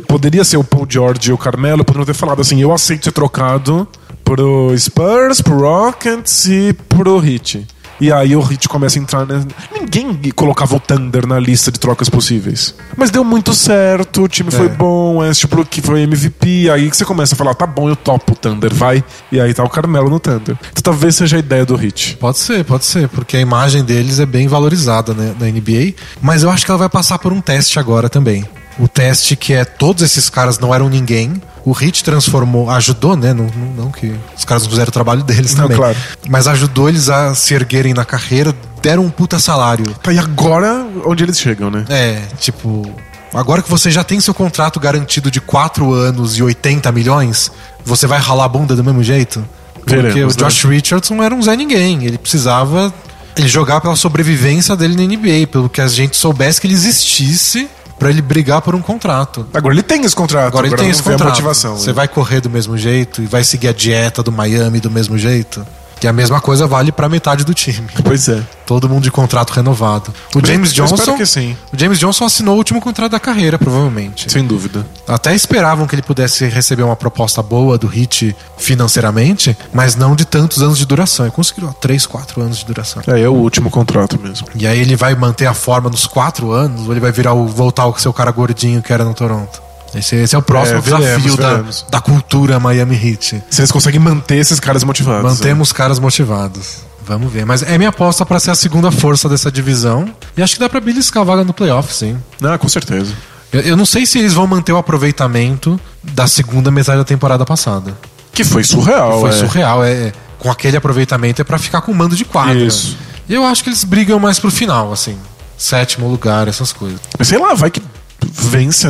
Poderia ser o Paul George e o Carmelo, poderiam ter falado assim, eu aceito ser trocado pro Spurs, pro Rockets e pro Hit. E aí o Hit começa a entrar. Né? Ninguém colocava o Thunder na lista de trocas possíveis. Mas deu muito certo, o time foi É. bom, Westbrook que foi MVP. Aí que você começa a falar, tá bom, eu topo o Thunder, vai. E aí tá o Carmelo no Thunder. Então talvez seja a ideia do Hit. Pode ser, pode ser, porque a imagem deles é bem valorizada né, na NBA. Mas eu acho que ela vai passar por um teste agora também. O teste que é todos esses caras não eram ninguém. O Hit transformou, ajudou, né? Não, não, não que os caras não fizeram o trabalho deles Não, também. claro. Mas ajudou eles a se erguerem na carreira, deram um puta salário. Tá, e agora onde eles chegam, né? É, tipo. Agora que você já tem seu contrato garantido de 4 anos e 80 milhões, você vai ralar a bunda do mesmo jeito? Porque Veremos, o Josh né? Richardson era um Zé Ninguém. Ele precisava ele jogar pela sobrevivência dele na NBA, pelo que a gente soubesse que ele existisse pra ele brigar por um contrato. Agora ele tem esse contrato. Agora ele tem esse contrato. a motivação. Você né? vai correr do mesmo jeito e vai seguir a dieta do Miami do mesmo jeito? Que a mesma coisa vale pra metade do time. Pois é. Todo mundo de contrato renovado. O James Eu espero Johnson, que sim. o James Johnson assinou o último contrato da carreira, provavelmente. Sem dúvida. Até esperavam que ele pudesse receber uma proposta boa do Hit financeiramente, mas não de tantos anos de duração. Ele conseguiu 3, 4 anos de duração. É, é o último contrato mesmo. E aí ele vai manter a forma nos 4 anos, ou ele vai virar o, voltar ao seu cara gordinho que era no Toronto? Esse, esse é o próximo É, veremos, desafio da, veremos. da cultura Miami Heat. Se eles conseguem manter esses caras motivados. Mantemos caras motivados. Vamos ver. Mas é minha aposta pra ser a segunda força dessa divisão. E acho que dá pra beliscar a vaga no playoff, sim. Ah, com certeza. Eu, eu não sei se eles vão manter o aproveitamento da segunda metade da temporada passada. Que foi surreal. Foi é. surreal. É, com aquele aproveitamento é pra ficar com mando de quadra. Isso. E eu acho que eles brigam mais pro final, assim. Sétimo lugar, essas coisas. Mas sei lá, vai que vence,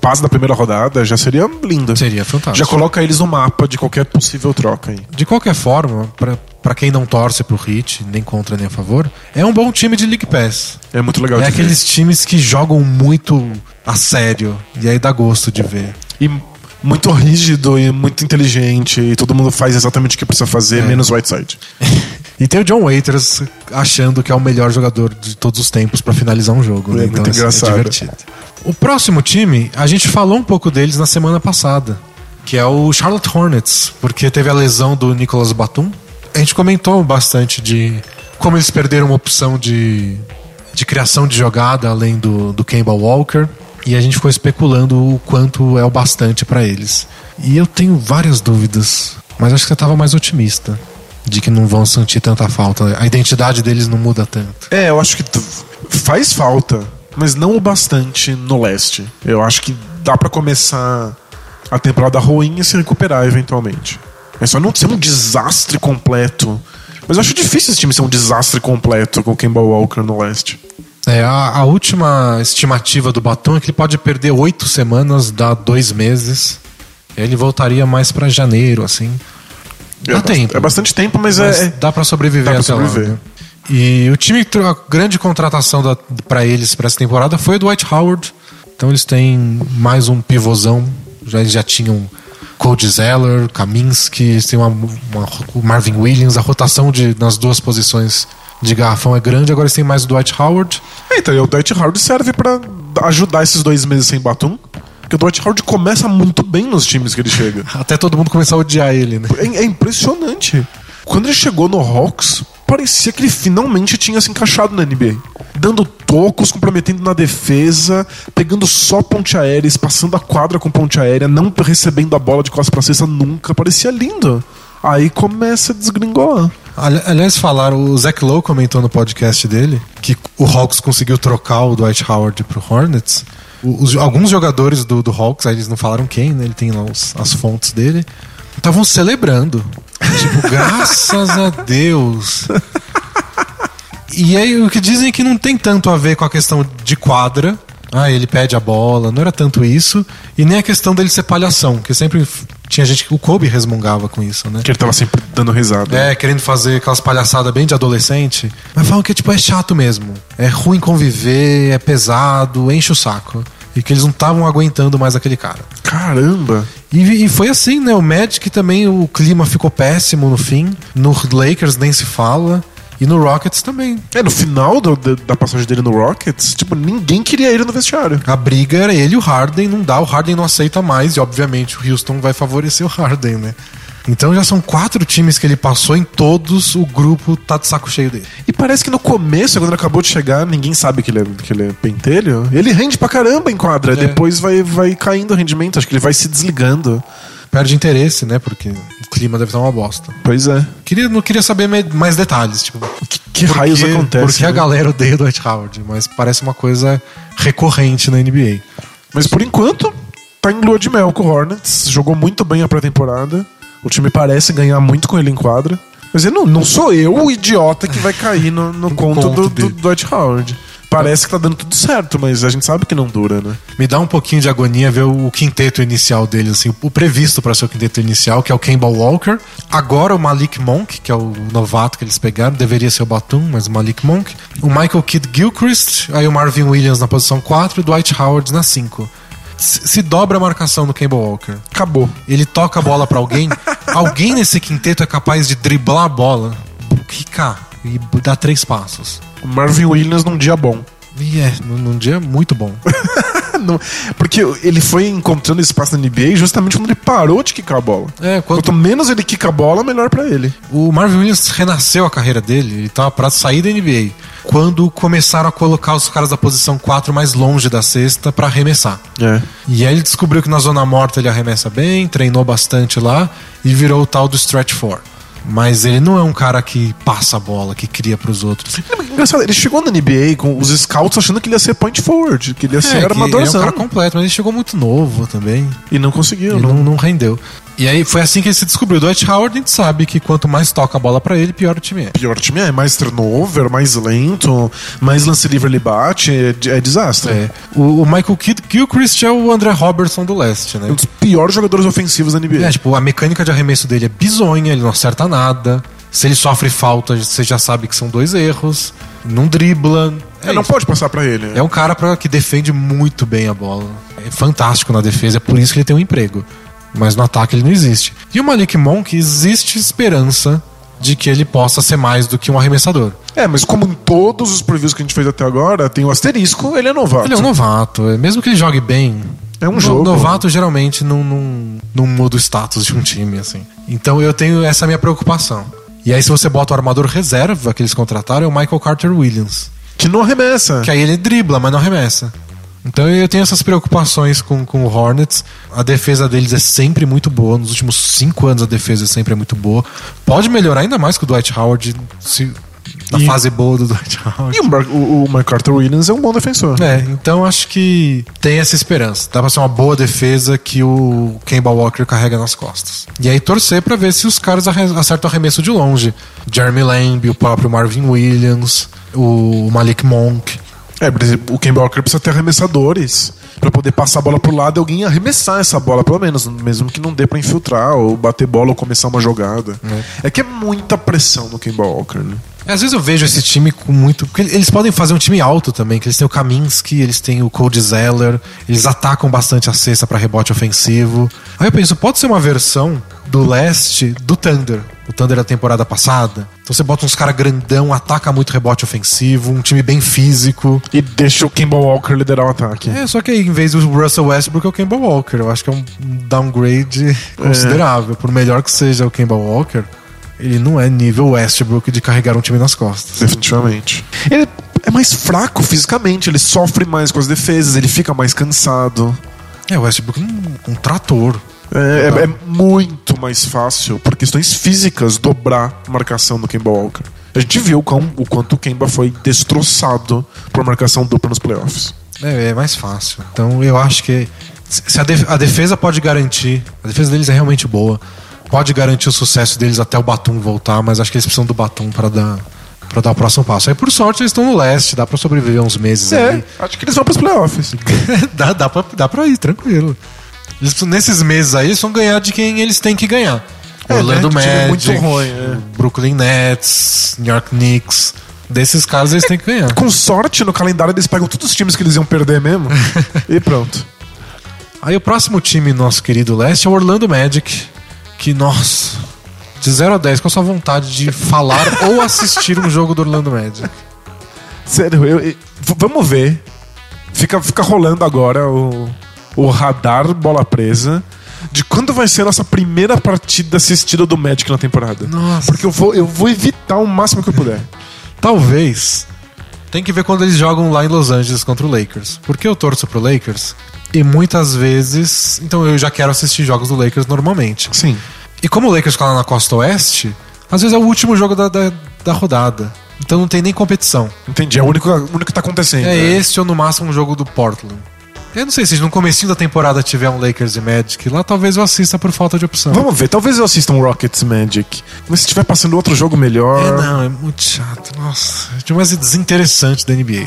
passa da primeira rodada, já seria lindo. Seria fantástico. Já coloca eles no mapa de qualquer possível troca aí. De qualquer forma, pra, pra quem não torce pro Hit, nem contra nem a favor, é um bom time de League Pass. É muito legal É de ver. aqueles times que jogam muito a sério. E aí dá gosto de ver. E muito rígido e muito inteligente. E todo mundo faz exatamente o que precisa fazer, É. menos Whiteside. E tem o John Waiters achando que é o melhor jogador de todos os tempos pra finalizar um jogo. É né? muito assim, engraçado. divertido. O próximo time, a gente falou um pouco deles na semana passada, que é o Charlotte Hornets, porque teve a lesão do Nicolas Batum. A gente comentou bastante de como eles perderam uma opção de, de criação de jogada além do, do Kemba Walker. E a gente ficou especulando o quanto é o bastante pra eles. E eu tenho várias dúvidas, mas acho que você tava mais otimista de que não vão sentir tanta falta. A identidade deles não muda tanto. É, eu acho que faz falta, mas não o bastante no leste. Eu acho que dá pra começar a temporada ruim e se recuperar eventualmente. É só não ser um desastre completo. Mas eu acho difícil esse time ser um desastre completo com o Kemba Walker no leste. É, a, a última estimativa do Batom é que ele pode perder oito semanas, dá dois meses. Ele voltaria mais pra janeiro, assim. Dá é, tempo. É bastante tempo, mas, Mas é. dá pra sobreviver dá pra até lá, sobreviver. né? E o time, a grande contratação da, pra eles pra essa temporada foi o Dwight Howard. Então eles têm mais um pivôzão. Já, eles já tinham Cody Zeller, Kaminsky, eles têm uma, uma- o Marvin Williams. A rotação de, nas duas posições de garrafão é grande. Agora eles têm mais o Dwight Howard. É, então, e o Dwight Howard serve pra ajudar esses dois meses sem Batum. Porque o Dwight Howard começa muito bem nos times que ele chega. Até todo mundo começou a odiar ele, né? É, é impressionante. Quando ele chegou no Hawks, parecia que ele finalmente tinha se encaixado na NBA. Dando tocos, comprometendo na defesa, pegando só ponte aéreas, passando a quadra com ponte aérea, não recebendo a bola de costas pra cesta nunca. Parecia lindo. Aí começa a desgringolar. Ali- Aliás, falaram, o Zach Lowe comentou no podcast dele que o Hawks conseguiu trocar o Dwight Howard pro Hornets. Os- alguns jogadores do, do Hawks, aí eles não falaram quem, né? Ele tem lá os- as fontes dele. Estavam celebrando. Tipo, graças a Deus. E aí o que dizem é que não tem tanto a ver com a questão de quadra. Ah, ele pede a bola, não era tanto isso. E nem a questão dele ser palhação, que sempre tinha gente que o Kobe resmungava com isso, né? Que ele tava sempre dando risada. É, querendo fazer aquelas palhaçadas bem de adolescente. Mas falam que tipo, é chato mesmo. É ruim conviver, é pesado, enche o saco. E que eles não estavam aguentando mais aquele cara. Caramba! E, e foi assim, né? O Magic também, o clima ficou péssimo no fim. No Lakers nem se fala. E no Rockets também. É, no final do- da- da passagem dele no Rockets, tipo, ninguém queria ele no vestiário. A briga era ele e o Harden, não dá, o Harden não aceita mais, e obviamente o Houston vai favorecer o Harden, né? Então já são quatro times que ele passou, em todos o grupo tá de saco cheio dele. E parece que no começo, quando ele acabou de chegar, ninguém sabe que ele é, que ele é pentelho. Ele rende pra caramba em quadra. É. Depois vai, vai caindo o rendimento. Acho que ele vai se desligando. Perde interesse, né? Porque o clima deve estar uma bosta. Pois é. Queria, não queria saber mais detalhes, tipo, Que, que raios porque- acontece? Porque a né? galera odeia o Dwight Howard, mas parece uma coisa recorrente na NBA. Mas por enquanto, tá em lua de mel com o Hornets. Jogou muito bem a pré-temporada. O time parece ganhar muito com ele em quadra. Mas eu não, não sou eu o idiota que vai cair no, no conto, conto do, do. Dwight Howard. Parece que tá dando tudo certo, mas a gente sabe que não dura, né? Me dá um pouquinho de agonia ver o quinteto inicial deles, assim, o previsto para ser o quinteto inicial, que é o Kemba Walker. Agora o Malik Monk, que é o novato que eles pegaram, deveria ser o Batum, mas o Malik Monk. O Michael Kidd Gilchrist, aí o Marvin Williams na posição 4 e o Dwight Howard na 5. Se dobra a marcação do Kemba Walker. Acabou. Ele toca a bola pra alguém, alguém nesse quinteto é capaz de driblar a bola, quicar e dar três passos. O Marvin Williams num dia bom. E é, num, dia muito bom. Não, porque ele foi encontrando espaço na NBA justamente quando ele parou de quicar a bola. É, quando- Quanto menos ele quica a bola, melhor pra ele. O Marvin Williams renasceu a carreira dele, ele tava pra sair da NBA. Quando começaram a colocar os caras da posição 4 mais longe da cesta pra arremessar. É. E aí ele descobriu que na zona morta ele arremessa bem, treinou bastante lá e virou o tal do stretch four. Mas ele não é um cara que passa a bola, que cria pros outros. Engraçado, ele chegou na NBA com os scouts achando que ele ia ser point forward, que ele ia ser É, que ele é um armadorzão. cara completo, mas ele chegou muito novo também. E não conseguiu, Ele não. não, não rendeu. E aí foi assim que ele se descobriu. O Dwight Howard, a gente sabe que quanto mais toca a bola pra ele, pior o time é. Pior time é mais turnover, mais lento, mais lance livre ele bate, é, é desastre. É. O, o Michael Kidd Gilchrist é o André Robertson do leste, né? Um dos piores jogadores ofensivos da NBA. É, tipo, a mecânica de arremesso dele é bizonha, ele não acerta nada. Se ele sofre falta, você já sabe que são dois erros. Não dribla. É, É, não pode passar pra ele. É um cara pra, que defende muito bem a bola. É fantástico na defesa, é por isso que ele tem um emprego. Mas no ataque ele não existe. E o Malik Monk, existe esperança de que ele possa ser mais do que um arremessador. É, mas como em todos os previews que a gente fez até agora, tem o asterisco, ele é novato. Ele é um novato, é- mesmo que ele jogue bem. É um jogo. Novato geralmente não, não, não muda o status de um time, assim. Então eu tenho essa minha preocupação. E aí, se você bota o armador reserva que eles contrataram, é o Michael Carter Williams. Que não arremessa. Que aí ele dribla, mas não arremessa. Então eu tenho essas preocupações com, com o Hornets. A defesa deles é sempre muito boa. Nos últimos cinco anos a defesa sempre é muito boa. Pode melhorar ainda mais com o Dwight Howard se, na E- fase boa do Dwight Howard. E o, Mar o, o MacArthur Williams é um bom defensor. É, então acho que tem essa esperança. Dá pra ser uma boa defesa que o Kemba Walker carrega nas costas. E aí torcer pra ver se os caras acertam o arremesso de longe. Jeremy Lamb, o próprio Marvin Williams, o Malik Monk. É, por exemplo, o Kemba Walker precisa ter arremessadores para poder passar a bola pro lado e alguém arremessar essa bola, pelo menos, mesmo que não dê para infiltrar ou bater bola ou começar uma jogada. É. é que é muita pressão no Kemba Walker, né? Às vezes eu vejo esse time com muito. Porque eles podem fazer um time alto também, que eles têm o Kaminsky, eles têm o Cody Zeller, eles atacam bastante a cesta para rebote ofensivo. Aí eu penso, pode ser uma versão do leste do Thunder. O Thunder da temporada passada. Então você bota uns caras grandão, ataca muito rebote ofensivo, um time bem físico. E deixa o Kemba Walker liderar o ataque. É, só que aí, em vez do Russell Westbrook, é o Kemba Walker. Eu acho que é um downgrade é. considerável. Por melhor que seja o Kemba Walker, ele não é nível Westbrook de carregar um time nas costas. Definitivamente. Ele é mais fraco fisicamente, ele sofre mais com as defesas, ele fica mais cansado. É, o Westbrook é um, um trator. É, é, é, muito mais fácil, por questões físicas, dobrar a marcação do Kemba Walker. A gente viu o, o quanto o Kemba foi destroçado por marcação dupla nos playoffs. É, é mais fácil. Então eu acho que se a, def a defesa pode garantir, a defesa deles é realmente boa pode garantir o sucesso deles até o Batum voltar, mas acho que eles precisam do Batum para dar para dar o próximo passo. Aí por sorte eles estão no leste, dá para sobreviver uns meses é, ali. Acho que eles vão para os playoffs. dá, dá para dá para ir, tranquilo. Eles, nesses meses aí eles vão ganhar de quem eles têm que ganhar. É, Orlando né? Magic, muito ruim, é. Brooklyn Nets, New York Knicks. Desses caras eles têm que ganhar. Com sorte, no calendário eles pegam todos os times que eles iam perder mesmo. e pronto. Aí o próximo time nosso querido leste é o Orlando Magic que, nossa, de 0 a 10, qual a sua vontade de falar ou assistir um jogo do Orlando Magic? Sério, eu, eu, vamos ver. Fica, fica rolando agora o, o radar bola presa de quando vai ser a nossa primeira partida assistida do Magic na temporada. Nossa. Porque eu vou, eu vou evitar o máximo que eu puder. Talvez. Tem que ver quando eles jogam lá em Los Angeles contra o Lakers. Porque eu torço pro Lakers e muitas vezes. Então eu já quero assistir jogos do Lakers normalmente. Sim. E como o Lakers fica lá na costa oeste, às vezes é o último jogo da, da, da rodada. Então não tem nem competição. Entendi, é o único, o único que tá acontecendo. É né? esse ou no máximo um jogo do Portland. Eu não sei se no começo da temporada tiver um Lakers e Magic, lá talvez eu assista por falta de opção. Vamos ver, talvez eu assista um Rockets Magic. Mas se estiver passando outro jogo melhor. É, não, é muito chato. Nossa, é demais desinteressante da NBA.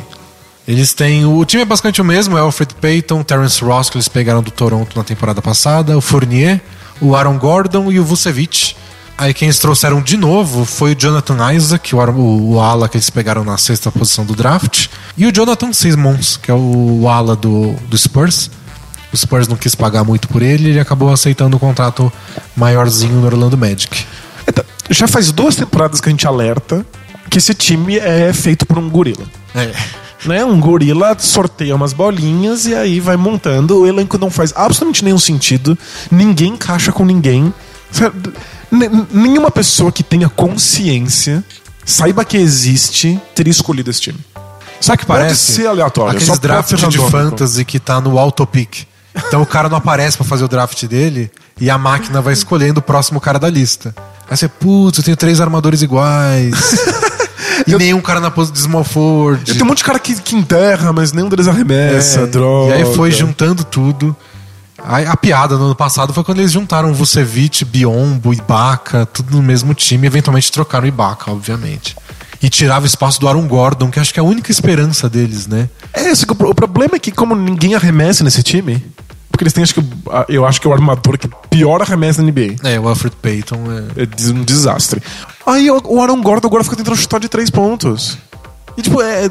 Eles têm. O time é basicamente o mesmo: é Alfred Payton, Terence Ross, que eles pegaram do Toronto na temporada passada, o Fournier, o Aaron Gordon e o Vucevic. Aí quem eles trouxeram de novo foi o Jonathan Isaac, o, o, o ala que eles pegaram na sexta posição do draft, e o Jonathan Simmons, que é o, o ala do, do Spurs. O Spurs não quis pagar muito por ele e ele acabou aceitando um contrato maiorzinho no Orlando Magic. Já faz duas temporadas que a gente alerta que esse time é feito por um gorila. É né? Um gorila sorteia umas bolinhas e aí vai montando. O elenco não faz absolutamente nenhum sentido. Ninguém encaixa com ninguém. Nenhuma pessoa que tenha consciência, saiba que existe, teria escolhido esse time. Só que parece ser aleatório. Aqueles drafts de fantasy que tá no auto-pick. Então o cara não aparece para fazer o draft dele e a máquina vai escolhendo o próximo cara da lista. Aí você, putz, eu tenho três armadores iguais. E eu... nenhum cara na pose de small forward. Tem um monte de cara que, que enterra, mas nenhum deles arremessa, é. droga. E aí foi juntando tudo. A, a, piada no ano passado foi quando eles juntaram Vucevic, Biombo, Ibaka, tudo no mesmo time. Eventualmente trocaram o Ibaka, obviamente. E tirava o espaço do Aaron Gordon, que acho que é a única esperança deles, né? É, o problema é que como ninguém arremessa nesse time, porque eles têm, acho que, eu acho que é o armador que pior arremessa na NBA. É, o Alfred Payton é... é um desastre. Aí o Aaron Gordon agora fica tentando chutar de três pontos. E tipo, é.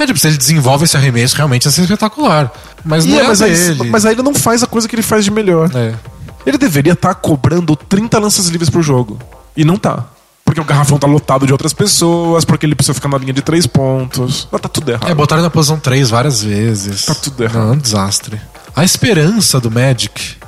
É, tipo, se ele desenvolve esse arremesso, realmente é espetacular. Mas não é, é mas, aí, mas aí ele não faz a coisa que ele faz de melhor. É. Ele deveria estar tá cobrando 30 lanças livres pro jogo. E não tá. Porque o garrafão tá lotado de outras pessoas, porque ele precisa ficar na linha de três pontos. Mas tá tudo errado. É, botaram na posição 3 várias vezes. Tá tudo errado. Não, é um desastre. A esperança do Magic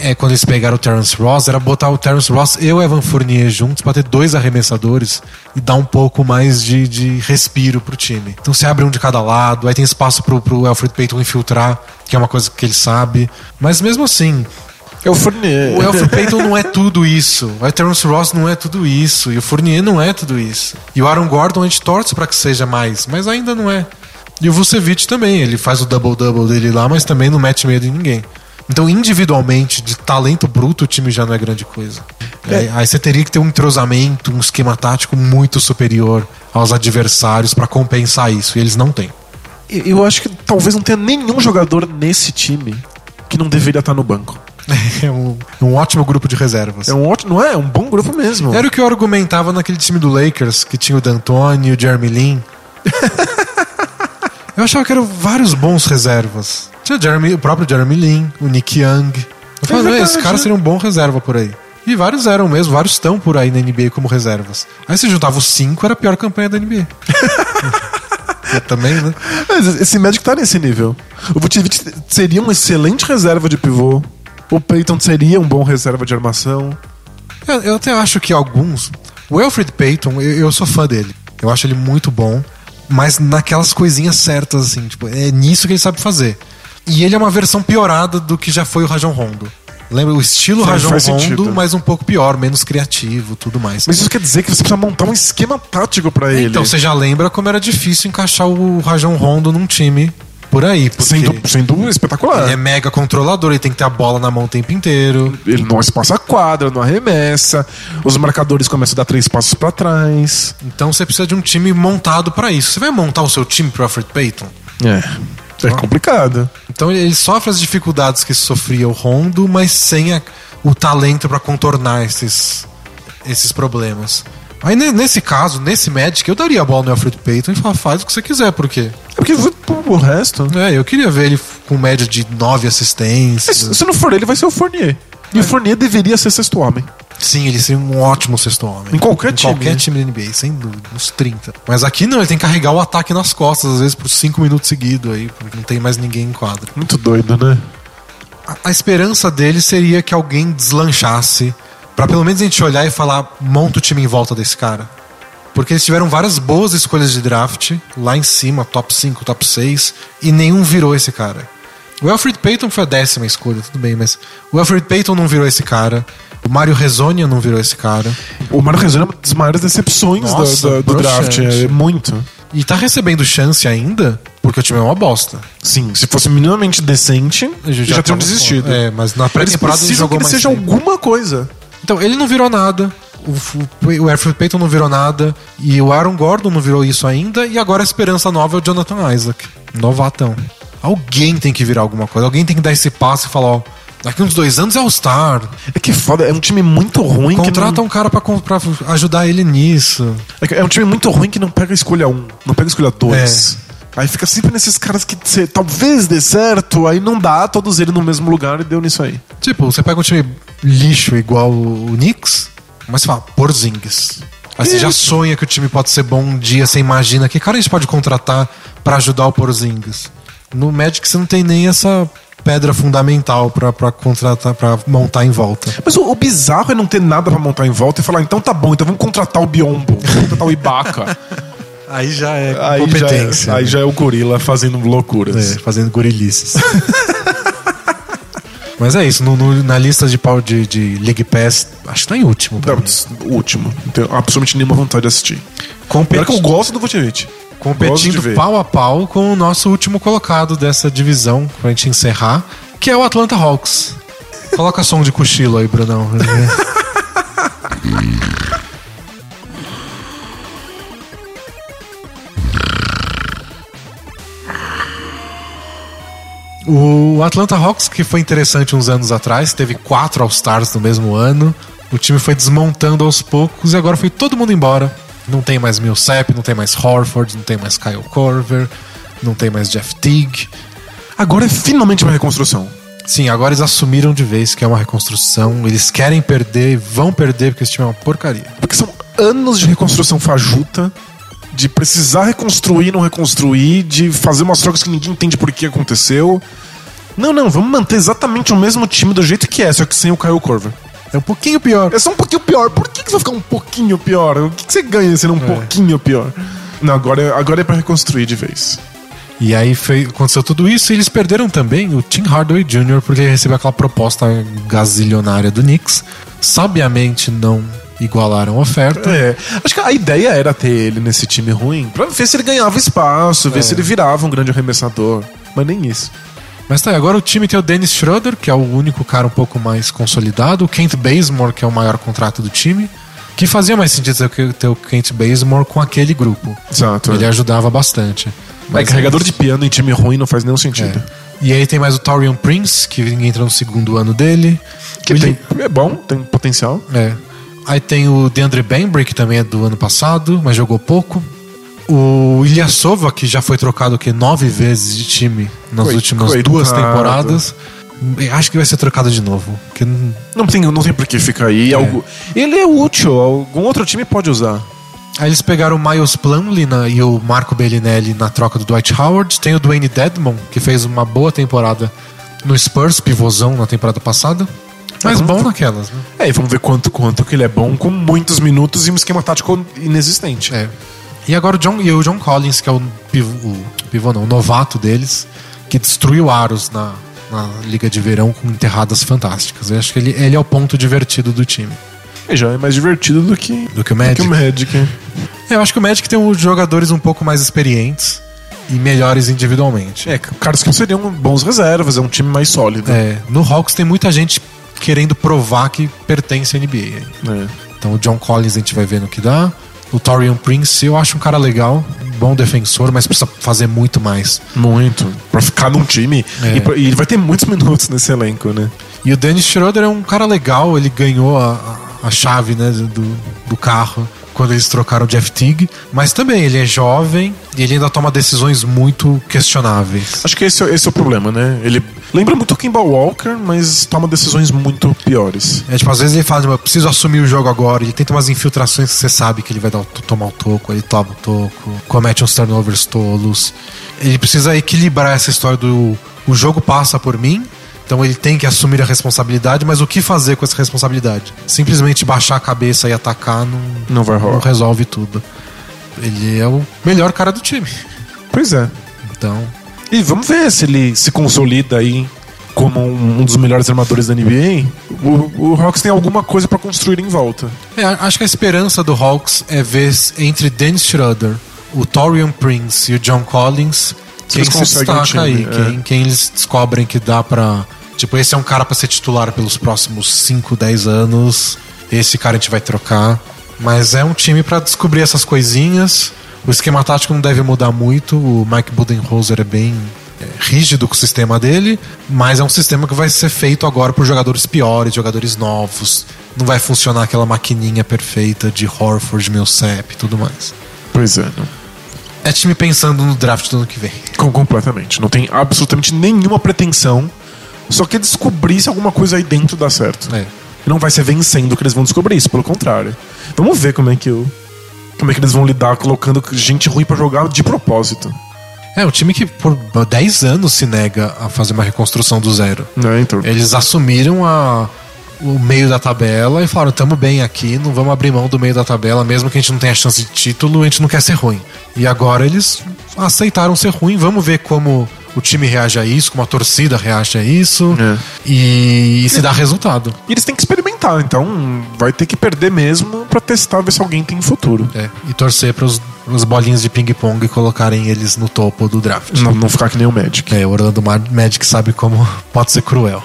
é quando eles pegaram o Terence Ross era botar o Terence Ross e o Evan Fournier juntos para ter dois arremessadores e dar um pouco mais de, de respiro pro time. Então se abre um de cada lado, aí tem espaço pro, pro Alfred Payton infiltrar, que é uma coisa que ele sabe. Mas mesmo assim, é o Fournier. O Alfred Payton não é tudo isso. O Terence Ross não é tudo isso. E o Fournier não é tudo isso. E o Aaron Gordon a gente torce para que seja mais, mas ainda não é. E o Vucevic também, ele faz o double-double dele lá, mas também não mete medo em ninguém. Então, individualmente, de talento bruto, o time já não é grande coisa. É. Aí você teria que ter um entrosamento, um esquema tático muito superior aos adversários para compensar isso. E eles não têm. Eu acho que talvez não tenha nenhum jogador nesse time que não deveria estar no banco. É um, um ótimo grupo de reservas. É um ótimo, não é? É um bom grupo mesmo. Era o que eu argumentava naquele time do Lakers, que tinha o D'Antoni, o Jeremy Lin. eu achava que eram vários bons reservas. Tinha o, Jeremy, o próprio Jeremy Lin, o Nick Young. Eu falei, verdade, esse cara seria um bom reserva por aí. E vários eram mesmo, vários estão por aí na NBA como reservas. Aí você juntava os cinco, era a pior campanha da NBA. Eu também, né? Mas esse Magic tá nesse nível. O Vucevic seria um excelente reserva de pivô. O Peyton seria um bom reserva de armação. Eu, eu até acho que alguns. O Alfred Payton, eu, eu sou fã dele. Eu acho ele muito bom, mas naquelas coisinhas certas, assim, tipo, é nisso que ele sabe fazer. E ele é uma versão piorada do que já foi o Rajon Rondo. Lembra o estilo Faz- Rajon faz Rondo, sentido. mas um pouco pior, menos criativo, tudo mais. Mas isso quer dizer que você precisa montar um esquema tático pra ele. então você já lembra como era difícil encaixar o Rajon Rondo num time por aí, sendo, sendo espetacular. ele é mega controlador, ele tem que ter a bola na mão o tempo inteiro. Ele não espaça a quadra, não arremessa. Os marcadores começam a dar três passos pra trás. Então você precisa de um time montado pra isso. Você vai montar o seu time pro Alfred Payton? É. É complicado. Então ele sofre as dificuldades que sofria o Rondo, mas sem a- o talento pra contornar esses, esses problemas. Aí ne- nesse caso, nesse Magic, eu daria a bola no Alfred Payton e falar, faz o que você quiser, porque É porque o resto. é, eu queria ver ele com média de nove assistências. Se não for ele, vai ser o Fournier. E o Fournier deveria ser sexto homem. Sim, ele seria um ótimo sexto homem. Em qualquer time, qualquer né? time da NBA, sem dúvida, uns 30. Mas aqui não, ele tem que carregar o ataque nas costas, às vezes por cinco minutos seguidos aí, porque não tem mais ninguém em quadra. Muito doido, né? a, a esperança dele seria que alguém deslanchasse Pra pelo menos a gente olhar e falar, monta o time em volta desse cara. Porque eles tiveram várias boas escolhas de draft, lá em cima, top 5, top 6, e nenhum virou esse cara. O Alfred Payton foi a décima escolha, tudo bem, mas o Alfred Payton não virou esse cara. O Mario Rezonia não virou esse cara. O Mário Rezende é uma das maiores decepções Nossa, do broxante. draft. É muito. E tá recebendo chance ainda, porque o time é uma bosta. Sim, se fosse minimamente decente, já, já tinham desistido. É, mas na pré-temporada ele precisam que jogou ele seja tempo. alguma coisa. Então, ele não virou nada. O, o, o Alfred Payton não virou nada. E o Aaron Gordon não virou isso ainda. E agora a esperança nova é o Jonathan Isaac. Novatão. Alguém tem que virar alguma coisa. Alguém tem que dar esse passo e falar, ó. Daqui uns dois anos é All-Star. É que foda, é um time muito ruim Contrata que não... um cara pra, pra ajudar ele nisso. É É um time muito ruim que não pega escolha um, não pega escolha dois. Aí fica sempre nesses caras que cê, talvez dê certo, aí não dá, todos eles no mesmo lugar e deu nisso aí. Tipo, você pega um time lixo igual o Knicks, mas você fala, Porzingis. Aí você já sonha que o time pode ser bom um dia, você imagina que cara a gente pode contratar pra ajudar o Porzingis. No Magic você não tem nem essa pedra fundamental pra, pra contratar, para montar em volta. Mas o, o bizarro é não ter nada pra montar em volta e falar, então tá bom, então vamos contratar o Biombo, vamos contratar o Ibaka. Aí já é aí, competência. já é, aí já é o gorila fazendo loucuras. É, fazendo gorilices. Mas é isso, no- no- na lista de, pau- de, de League Pass, acho que tá em último. Não, o último. Não tenho absolutamente nenhuma vontade de assistir. Competi- Pior que eu gosto do Vucevic. Competindo pau a pau com o nosso último colocado dessa divisão, pra gente encerrar, que é o Atlanta Hawks. Coloca som de cochilo aí, Brunão. O Atlanta Hawks, que foi interessante uns anos atrás, teve quatro All-Stars no mesmo ano. O time foi desmontando aos poucos e agora foi todo mundo embora. Não tem mais Millsap, não tem mais Horford, não tem mais Kyle Korver, não tem mais Jeff Teague. Agora é finalmente uma reconstrução. Sim, agora eles assumiram de vez que é uma reconstrução. Eles querem perder, vão perder, porque esse time é uma porcaria. Porque são anos de reconstrução fajuta, de precisar reconstruir, não reconstruir, de fazer umas trocas que ninguém entende por que aconteceu. Não, não, vamos manter exatamente o mesmo time do jeito que é, só que sem o Kyle Korver. É um pouquinho pior. É só um pouquinho pior. Por que, que você vai ficar um pouquinho pior? O que, que você ganha sendo um pouquinho pior? Não, agora, é- agora é pra reconstruir de vez. E aí foi, aconteceu tudo isso e eles perderam também o Tim Hardaway Jr. porque ele recebeu aquela proposta gazilionária do Knicks. Sabiamente não igualaram a oferta. É, acho que a ideia era ter ele nesse time ruim, pra ver se ele ganhava espaço, ver se ele virava um grande arremessador. Mas nem isso. Mas tá, aí, agora o time tem o Dennis Schroeder, que é o único cara um pouco mais consolidado, o Kent Bazemore, que é o maior contrato do time, que fazia mais sentido ter o- Kent Bazemore com aquele grupo. Exato. Ele ajudava bastante. Mas carregador de piano em time ruim não faz nenhum sentido. É. E aí tem mais o Torian Prince, que entra no segundo ano dele. Que William- tem, é bom, tem potencial. É. Aí tem o DeAndre Bembry, que também é do ano passado, mas jogou pouco. O Ilyasova, que já foi trocado o quê? nove vezes de time nas últimas duas temporadas. Acho que vai ser trocado de novo. Que não- tem, não tem por que ficar aí. Algo, ele é útil, algum outro time pode usar. Aí eles pegaram o Miles Plumlee na- e o Marco Bellinelli na troca do Dwight Howard. Tem o Dwayne Dedmon, que fez uma boa temporada no Spurs, pivôzão na temporada passada. Mas É, bom vamos- naquelas, né? É, e vamos ver quanto, quanto que ele é bom com muitos minutos e um esquema tático inexistente. É. E agora o John, e o John Collins, que é o pivô, o pivô não, o novato deles, que destruiu aros na, na Liga de Verão com enterradas fantásticas. Eu acho que ele, ele é o ponto divertido do time. E já é mais divertido do que, Do que o do Magic. que o Magic. Eu acho que o Magic tem uns jogadores um pouco mais experientes e melhores individualmente. É, caras que seriam bons reservas, é um time mais sólido. É, no Hawks tem muita gente querendo provar que pertence à NBA. É. Então o John Collins a gente vai ver no que dá. O Torian Prince eu acho um cara legal, bom defensor, mas precisa fazer muito mais. Muito. Pra ficar num time. É. E, pra- e ele vai ter muitos minutos nesse elenco, né? E o Dennis Schroeder é um cara legal, ele ganhou a, a- chave né, do, do carro quando eles trocaram o Jeff Teague, mas também ele é jovem e ele ainda toma decisões muito questionáveis. Acho que esse, é- esse é o problema, né? Ele lembra muito o Kimball Walker, mas toma decisões muito piores. É, tipo, às vezes ele fala, eu preciso assumir o jogo agora, ele tenta umas infiltrações que você sabe que ele vai dar, tomar o toco, ele toma o toco, comete uns turnovers tolos. Ele precisa equilibrar essa história do o jogo passa por mim, então ele tem que assumir a responsabilidade, mas o que fazer com essa responsabilidade? Simplesmente baixar a cabeça e atacar não, Não vai rolar. não resolve tudo. Ele é o melhor cara do time. Pois é. Então, E vamos ver se ele se consolida aí como um, um dos melhores armadores da NBA. O, o Hawks tem alguma coisa pra construir em volta. É, acho que a esperança do Hawks é ver entre Dennis Schroeder, o Torian Prince e o John Collins quem eles se um destaca time, aí, é. quem, quem eles descobrem que dá pra. Tipo, esse é um cara pra ser titular pelos próximos 5, 10 anos. Esse cara a gente vai trocar. Mas é um time pra descobrir essas coisinhas. O esquema tático não deve mudar muito. O Mike Budenholzer é bem é, rígido com o sistema dele, mas é um sistema que vai ser feito agora por jogadores piores, jogadores novos. Não vai funcionar aquela maquininha perfeita de Horford, Millsap e tudo mais. Pois é. não. É time pensando no draft do ano que vem. Com- completamente. Não tem absolutamente nenhuma pretensão. Só quer descobrir se alguma coisa aí dentro dá certo. É. Não vai ser vencendo que eles vão descobrir isso, pelo contrário. Vamos ver como é que o. Como é que eles vão lidar colocando gente ruim pra jogar de propósito. É, um time que por 10 anos se nega a fazer uma reconstrução do zero. Né, então. Eles assumiram a, o meio da tabela e falaram: tamo bem aqui, não vamos abrir mão do meio da tabela, mesmo que a gente não tenha chance de título, a gente não quer ser ruim. E agora eles aceitaram ser ruim, vamos ver como o time reage a isso, como a torcida reage a isso É. e, e se dá resultado. E eles têm que experimentar, então vai ter que perder mesmo pra testar ver se alguém tem futuro. É, e torcer para os bolinhos de ping-pong colocarem eles no topo do draft. Não, não ficar que nem o Magic. É, o Orlando Ma- Magic sabe como pode ser cruel.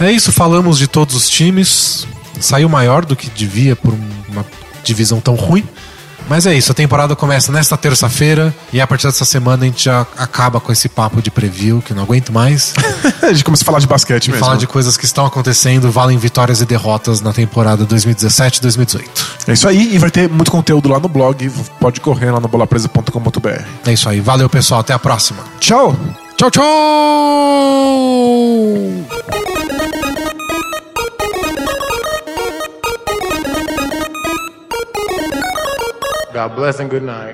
É isso, falamos de todos os times. Saiu maior do que devia por uma divisão tão ruim. Mas é isso, a temporada começa nesta terça-feira e a partir dessa semana a gente já acaba com esse papo de preview, que eu não aguento mais. a gente começa a falar de basquete E mesmo. falar de coisas que estão acontecendo, valem vitórias e derrotas na temporada 2017-2018. É isso aí, e vai ter muito conteúdo lá no blog. Pode correr lá no bolapresa.com.br. É isso aí, valeu pessoal, até a próxima. Tchau! Tchau, tchau! God bless and good night.